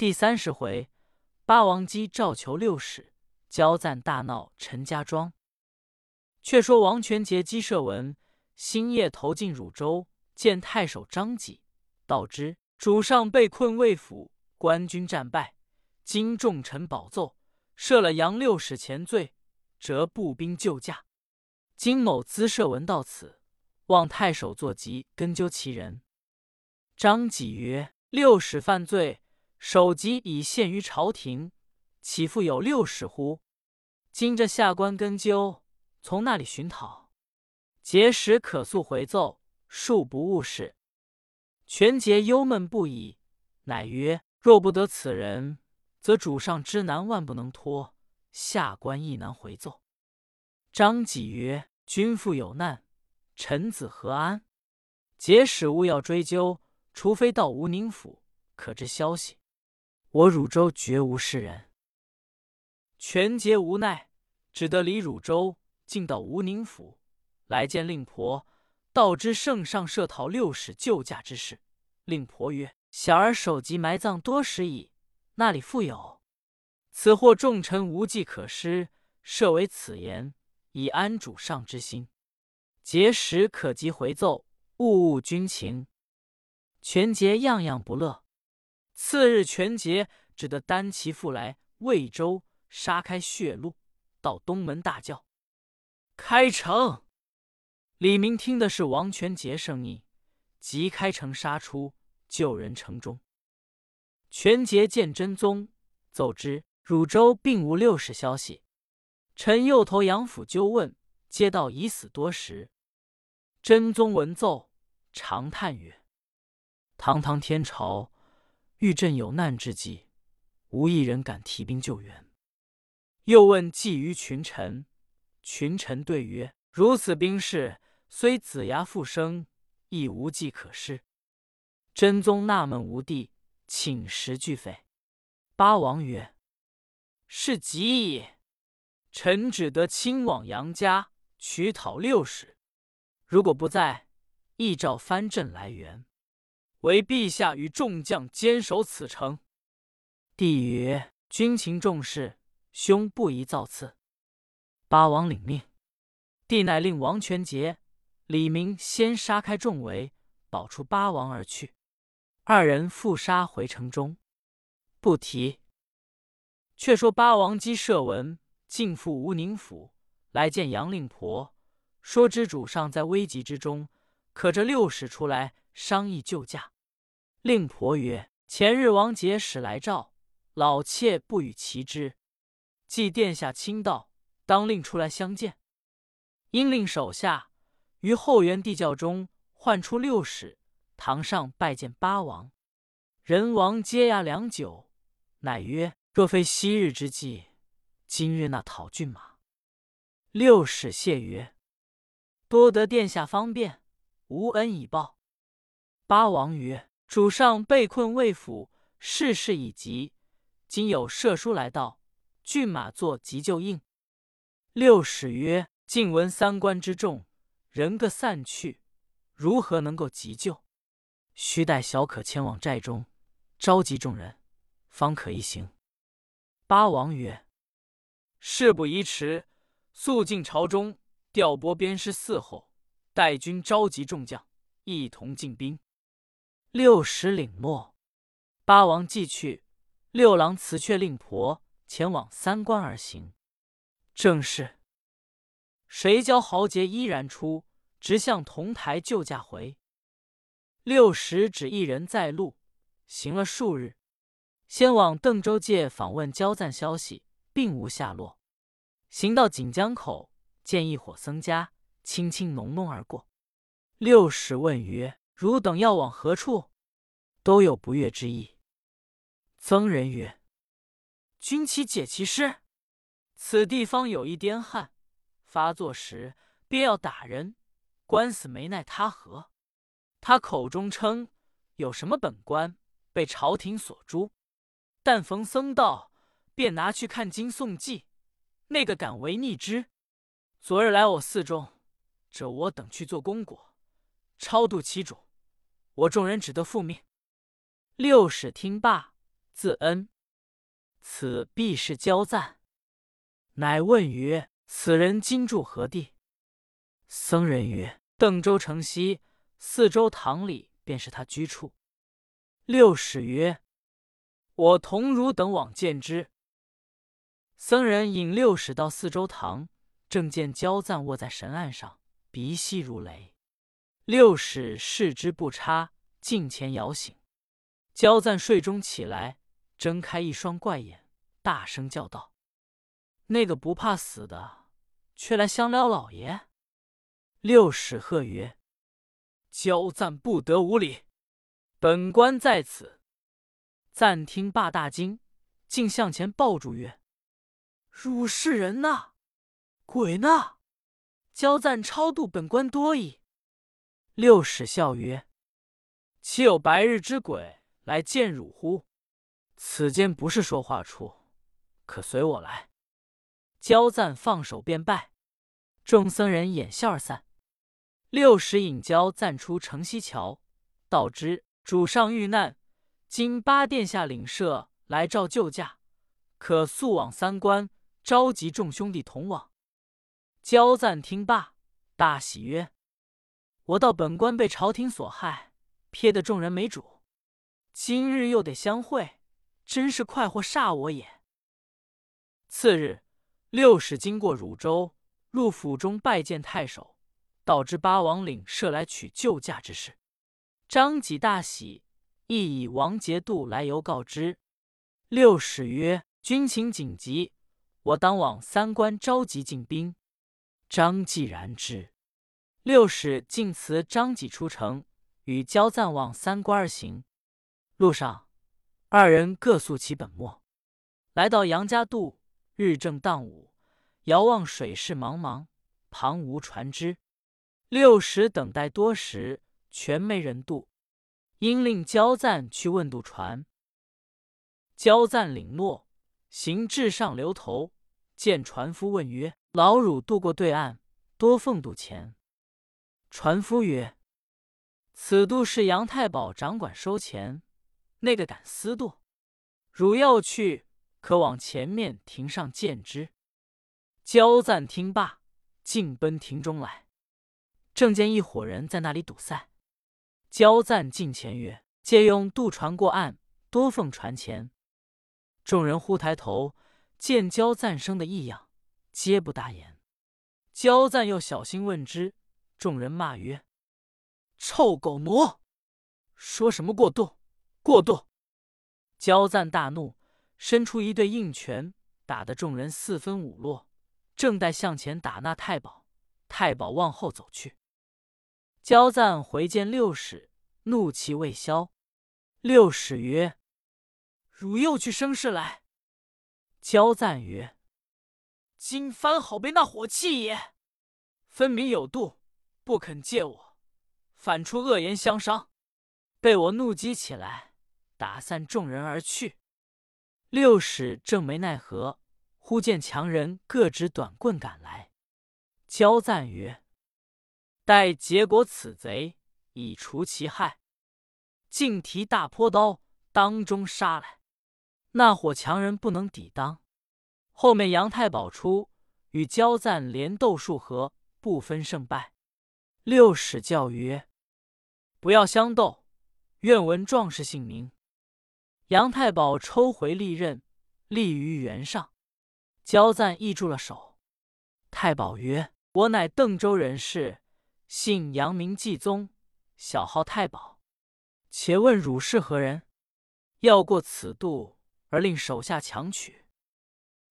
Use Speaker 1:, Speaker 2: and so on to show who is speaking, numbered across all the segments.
Speaker 1: 第三十回，八王姬召求六使，交赞大闹陈家庄。却说王权节姬射文星夜投进汝州，见太守张济，道之主上被困魏府，官军战败，今重臣保奏，赦了杨六使前罪，折步兵救驾。金某资射文到此，望太守坐急根究其人。张济曰：“六使犯罪。”首级已献于朝廷，岂复有六使乎？今这下官根究，从那里寻讨？节使可速回奏，恕不误事。权节忧闷不已，乃曰：“若不得此人，则主上之难万不能脱，下官亦难回奏。”张济曰：“君父有难，臣子何安？节使勿要追究，除非到吴宁府，可知消息。”我汝州绝无是人，权节无奈，只得离汝州，进到吴宁府，来见令婆，道知圣上设讨六使救驾之事。令婆曰：“小儿首级埋葬多时矣，那里复有？此货众臣无计可施，设为此言，以安主上之心。节时可即回奏，务务军情。”权节样样不乐。次日，权节只得单骑赴来魏州，杀开血路，到东门大叫：“开城！”李明听的是王权节声音，即开城杀出，救人城中。权节见真宗，奏之：汝州并无六使消息。臣右投杨府纠问，皆道已死多时。真宗闻奏，长叹曰：“堂堂天朝！”遇朕有难之际，无一人敢提兵救援。又问计于群臣，群臣对曰：“如此兵势，虽子牙复生，亦无计可施。”真宗纳闷无地，寝食俱废。八王曰：“是急矣！臣只得亲往杨家取讨六使，如果不在，亦召藩镇来援。”为陛下与众将坚守此城。帝曰：“军情重视，兄不宜造次。”八王领命。帝乃令王权节、李明先杀开重围，保出八王而去。二人复杀回城中。不提。却说八王姬射文进赴吴宁府，来见杨令婆，说知主上在危急之中，可这六使出来。商议救驾，令婆曰：“前日王杰使来召，老妾不与其之。既殿下亲到，当令出来相见。因令手下于后园地窖中唤出六使，堂上拜见八王。人王接牙良久，乃曰：‘若非昔日之计，今日那讨骏马。’六使谢曰：‘多得殿下方便，无恩以报。’”八王曰：“主上被困魏府，事事已急，今有射书来到，骏马作急救应。”六使曰：“晋闻三关之众，人各散去，如何能够急救？须待小可前往寨中，召集众人，方可一行。”八王曰：“事不宜迟，速进朝中，调拨边师伺候，待军召集众将，一同进兵。”六十领诺，八王既去，六郎辞却令婆，前往三关而行。正是谁教豪杰依然出，直向铜台救驾回。六十只一人在路，行了数日，先往邓州界访问交赞消息，并无下落。行到锦江口，见一伙僧家，轻轻浓浓而过。六十问曰。汝等要往何处？都有不悦之意。僧人曰：“君其解其师？此地方有一癫汉，发作时便要打人，官司没奈他何。他口中称有什么本官被朝廷所诛，但逢僧道，便拿去看经诵记，那个敢违逆之。昨日来我寺中，这我等去做功果，超度其主。”我众人只得复命。六使听罢，自恩。此必是交赞。”乃问曰：“此人今住何地？”僧人曰：“邓州城西四周堂里，便是他居处。”六使曰：“我同汝等往见之。”僧人引六使到四周堂，正见焦赞卧在神案上，鼻息如雷。六使视之不差，近前摇醒。焦赞睡中起来，睁开一双怪眼，大声叫道：“那个不怕死的，却来相撩老爷！”六使喝曰：“焦赞不得无礼！本官在此。”暂听罢大惊，竟向前抱住曰：“汝是人呐？鬼呢？焦赞超度本官多矣。”六使笑曰：“岂有白日之鬼来见汝乎？此间不是说话处，可随我来。”焦赞放手便拜，众僧人掩笑而散。六使引交暂出城西桥，道之主上遇难，今八殿下领社来召救驾，可速往三关，召集众兄弟同往。焦赞听罢，大喜曰：“我道本官被朝廷所害，撇得众人没主，今日又得相会，真是快活煞我也。”次日，六使经过汝州，入府中拜见太守。导致八王岭设来取救驾之事，张济大喜，亦以王节度来由告知。六使曰：“军情紧急，我当往三关召集进兵。”张继然之。六使进辞张济出城，与焦赞往三关而行。路上，二人各诉其本末。来到杨家渡，日正当午，遥望水势茫茫，旁无船只。六使等待多时，全没人渡，因令焦赞去问渡船。焦赞领诺，行至上流头，见船夫问曰：“老汝渡过对岸，多奉渡钱？”船夫曰：“此渡是杨太保掌管收钱，那个敢私渡？汝要去，可往前面亭上见之。”焦赞听罢，径奔亭中来。正见一伙人在那里堵塞，焦赞近前曰：“借用渡船过岸，多奉船钱。”众人忽抬头，见焦赞生的异样，皆不答言。焦赞又小心问之，众人骂曰：“臭狗奴，说什么过度？过度！”焦赞大怒，伸出一对硬拳，打得众人四分五落。正待向前打那太保，太保往后走去。焦赞回见六使，怒气未消。六使曰：“汝又去生事来？”焦赞曰：“今番好被那火气也，分明有度，不肯借我，反出恶言相伤，被我怒激起来，打散众人而去。”六使正没奈何，忽见强人各执短棍赶来。焦赞曰：待结果此贼，以除其害。竟提大坡刀，当中杀来。那伙强人不能抵当。后面杨太保出，与焦赞连斗数合，不分胜败。六使教曰：“不要相斗，愿闻壮士姓名。”杨太保抽回利刃，立于原上。焦赞亦住了手。太保曰：“我乃邓州人士。”姓杨，名继宗，小号太保。且问汝是何人？要过此渡，而令手下强取。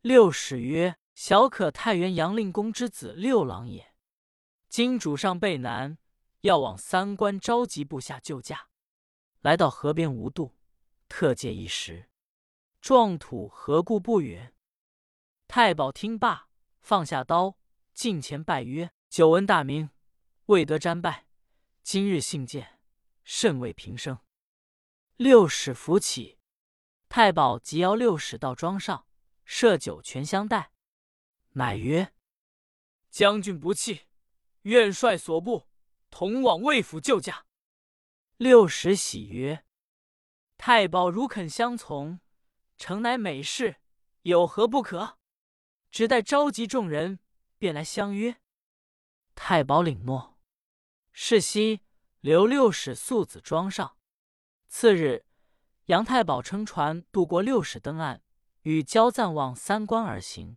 Speaker 1: 六使曰：“小可太原杨令公之子六郎也。今主上备难，要往三关召集部下救驾。来到河边无渡，特借一时。壮土何故不允？”太保听罢，放下刀，近前拜曰：“久闻大名。”未得瞻拜，今日幸见，甚为平生。六使扶起，太保即邀六使到庄上，设酒泉相待，乃曰：“将军不弃，愿率所部同往魏府救驾。”六使喜曰：“太保如肯相从，诚乃美事，有何不可？”只待召集众人，便来相约。太保领诺。是夕，刘六使素子装上。次日，杨太保乘船渡过六使登岸，与焦赞望三关而行。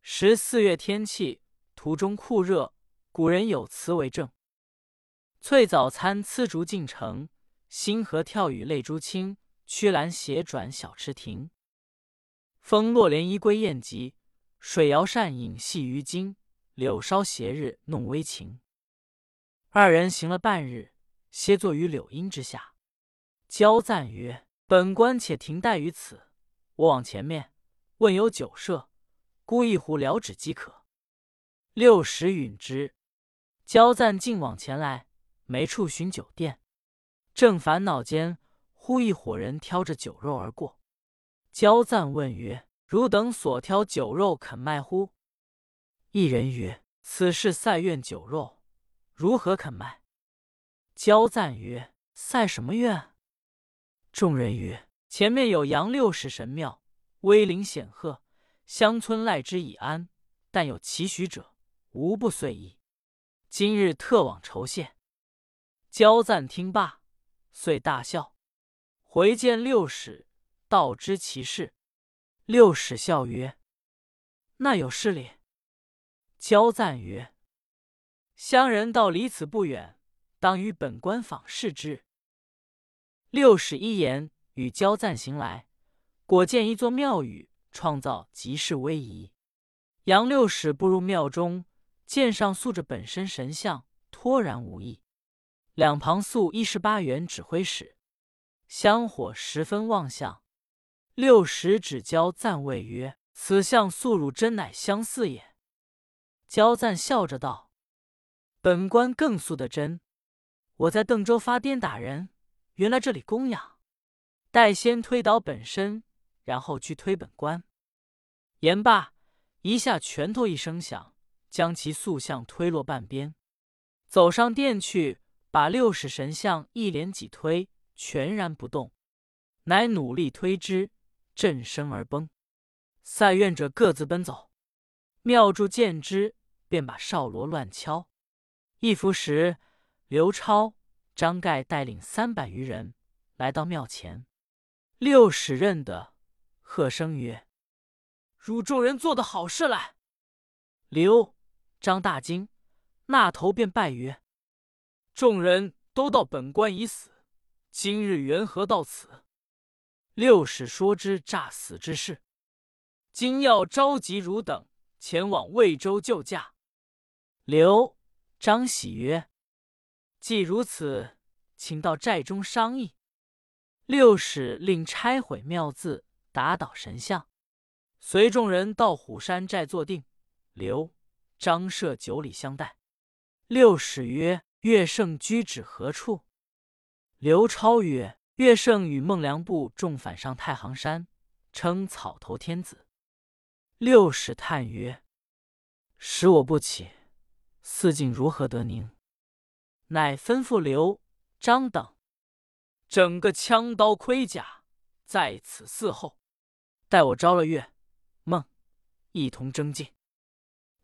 Speaker 1: 时四月天气，途中酷热，古人有词为证：“翠早餐丝竹进城，星河跳雨泪珠倾。曲栏斜转小池亭，风落涟衣归雁集。水摇扇影戏于津，柳梢斜日弄微晴。”二人行了半日，歇坐于柳荫之下。交赞曰：“本官且停待于此，我往前面问有酒舍，孤一壶了止即可。”六十允之。焦赞竟往前来，没处寻酒店，正烦恼间，忽一伙人挑着酒肉而过。焦赞问曰：“汝等所挑酒肉肯卖乎？”一人曰：“此事赛苑酒肉，如何肯卖？”焦赞曰：“赛什么愿？”众人曰：“前面有杨六使神庙，威灵显赫，乡村赖之以安。但有奇许者，无不遂意。今日特往酬谢。”焦赞听罢，遂大笑，回见六使，道知其事。六使笑曰：“那有事哩。”焦赞曰：“乡人道离此不远，当与本官访视之。”六使一言，与焦赞行来，果见一座庙宇，创造极是威仪。杨六使步入庙中，剑上塑着本身神像，托然无异。两旁塑一十八员指挥使，香火十分旺相。六十指交赞谓曰：“此像素汝真乃相似也。”交赞笑着道：“本官更素的真。我在邓州发癫打人。”原来这里供养，待先推倒本身，然后去推本官。言罢，一下拳头一声响，将其塑像推落半边，走上殿去，把六使神像一连几推，全然不动，乃努力推之，震身而崩。赛愿者各自奔走，庙祝见之，便把少锣乱敲。一伏时，刘超。张盖带领三百余人来到庙前，六使认得，喝声曰：“汝众人做的好事来！”刘张大惊，那头便拜曰：“众人都道本官已死，今日缘何到此？”六使说之诈死之事，今要召集汝等前往魏州救驾。刘张喜曰。既如此，请到寨中商议。六使令拆毁庙字，打倒神像，随众人到虎山寨坐定。刘、张设酒礼相待。六使曰：“岳胜居止何处？”刘超曰：“岳胜与孟良部众反上太行山，称草头天子。”六使叹曰：“使我不起，四境如何得宁？”乃吩咐刘、张等整个枪刀盔甲在此伺候，待我招了岳、孟，一同征进。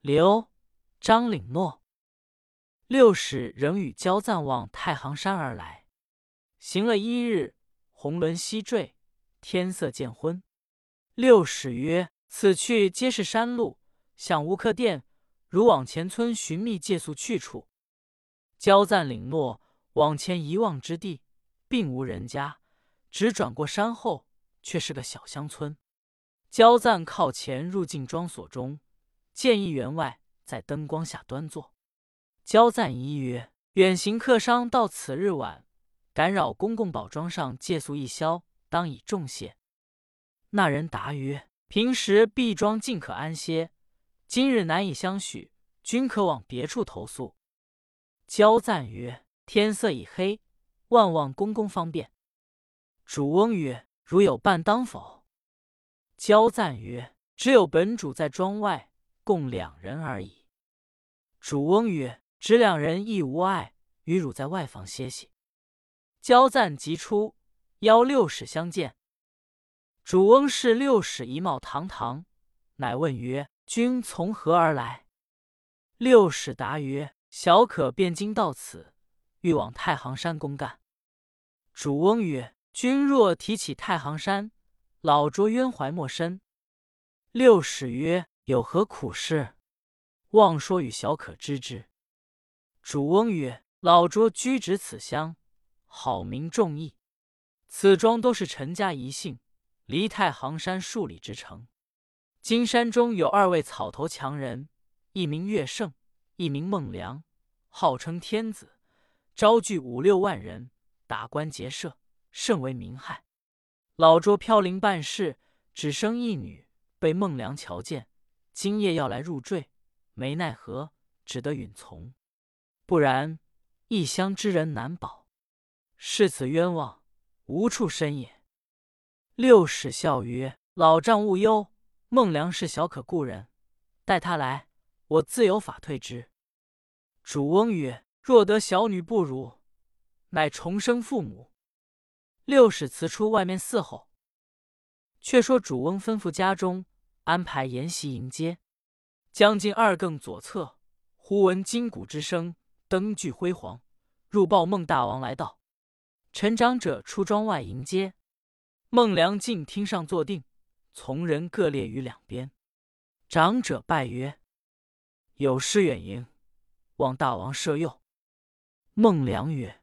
Speaker 1: 刘、张领诺。六使仍与焦赞望太行山而来，行了一日，红轮西坠，天色渐昏。六使曰：“此去皆是山路，想无客店，如往前村寻觅借宿去处。”焦赞领诺，往前一望之地，并无人家，只转过山后，却是个小乡村。焦赞靠前入进庄所中，见一员外在灯光下端坐。焦赞疑曰：“远行客商到此日晚，敢扰公公宝庄上借宿一宵，当以重谢。”那人答曰：“平时敝庄尽可安歇，今日难以相许，均可往别处投宿。”焦赞曰：“天色已黑，万望公公方便。”主翁曰：“如有伴当否？”焦赞曰：“只有本主在庄外，共两人而已。”主翁曰：“只两人亦无碍，与汝在外房歇息。”焦赞即出，邀六使相见。主翁是六使一貌堂堂，乃问曰：“君从何而来？”六使答曰：“小可汴京到此，欲往太行山公干。”主翁曰：“君若提起太行山，老拙冤怀莫深。”六使曰：“有何苦事？望说与小可知之。”主翁曰：“老拙居止此乡，好名重义。此庄都是陈家遗姓，离太行山数里之程。金山中有二位草头强人，一名乐胜，一名孟良，号称天子，招聚五六万人，打官劫舍，甚为民害。老拙飘零办事，只生一女。”被孟良瞧见，今夜要来入赘，没奈何，只得允从。不然，异乡之人难保。是此冤枉，无处申也。六使笑曰：“老丈勿忧，孟良是小可故人，待他来，我自有法退之。”主翁曰：“若得小女不辱，乃重生父母。”六使辞出外面伺候。却说主翁吩咐家中。安排筵席迎接，将近二更左侧，忽闻金鼓之声，灯具辉煌，入报孟大王来到。陈长者出庄外迎接，孟良进厅上坐定，从人各列于两边。长者拜曰：“有失远迎，望大王赦宥。”孟良曰：“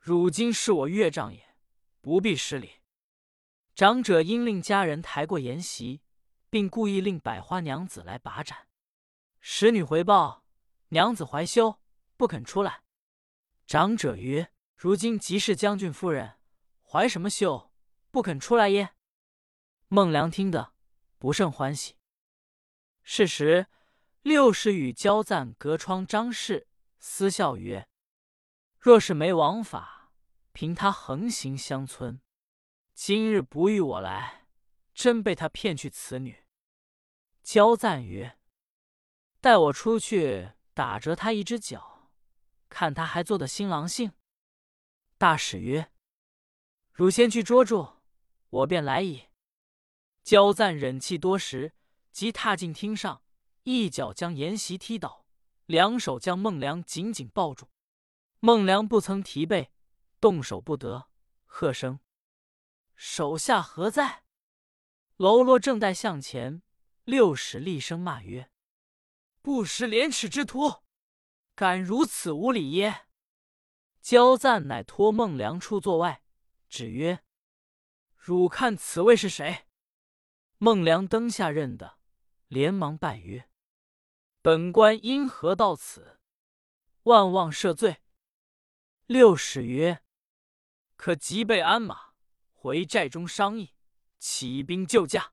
Speaker 1: 汝今是我岳丈也，不必失礼。”长者因令家人抬过筵席。并故意令百花娘子来把盏。使女回报，娘子怀羞，不肯出来。长者曰：“如今即是将军夫人，怀什么羞，不肯出来耶？”孟良听得不甚欢喜。是时，六使与交赞隔窗张氏私笑曰：“若是没王法，凭他横行乡村，今日不与我来。”真被他骗去此女。焦赞曰：“待我出去打折他一只脚，看他还做的新郎性。”大使曰：“汝先去捉住，我便来矣。”焦赞忍气多时，即踏进厅上，一脚将筵席踢倒，两手将孟良紧紧抱住。孟良不曾提背，动手不得，喝声：“手下何在？”喽啰正待向前，六使厉声骂曰：“不识廉耻之徒，敢如此无礼耶！”焦赞乃托孟良出座外，指曰：“汝看此位是谁？”孟良登下认得，连忙拜曰：“本官因何到此？万望赦罪。”六使曰：“可即备鞍马回寨中商议。”起兵救驾。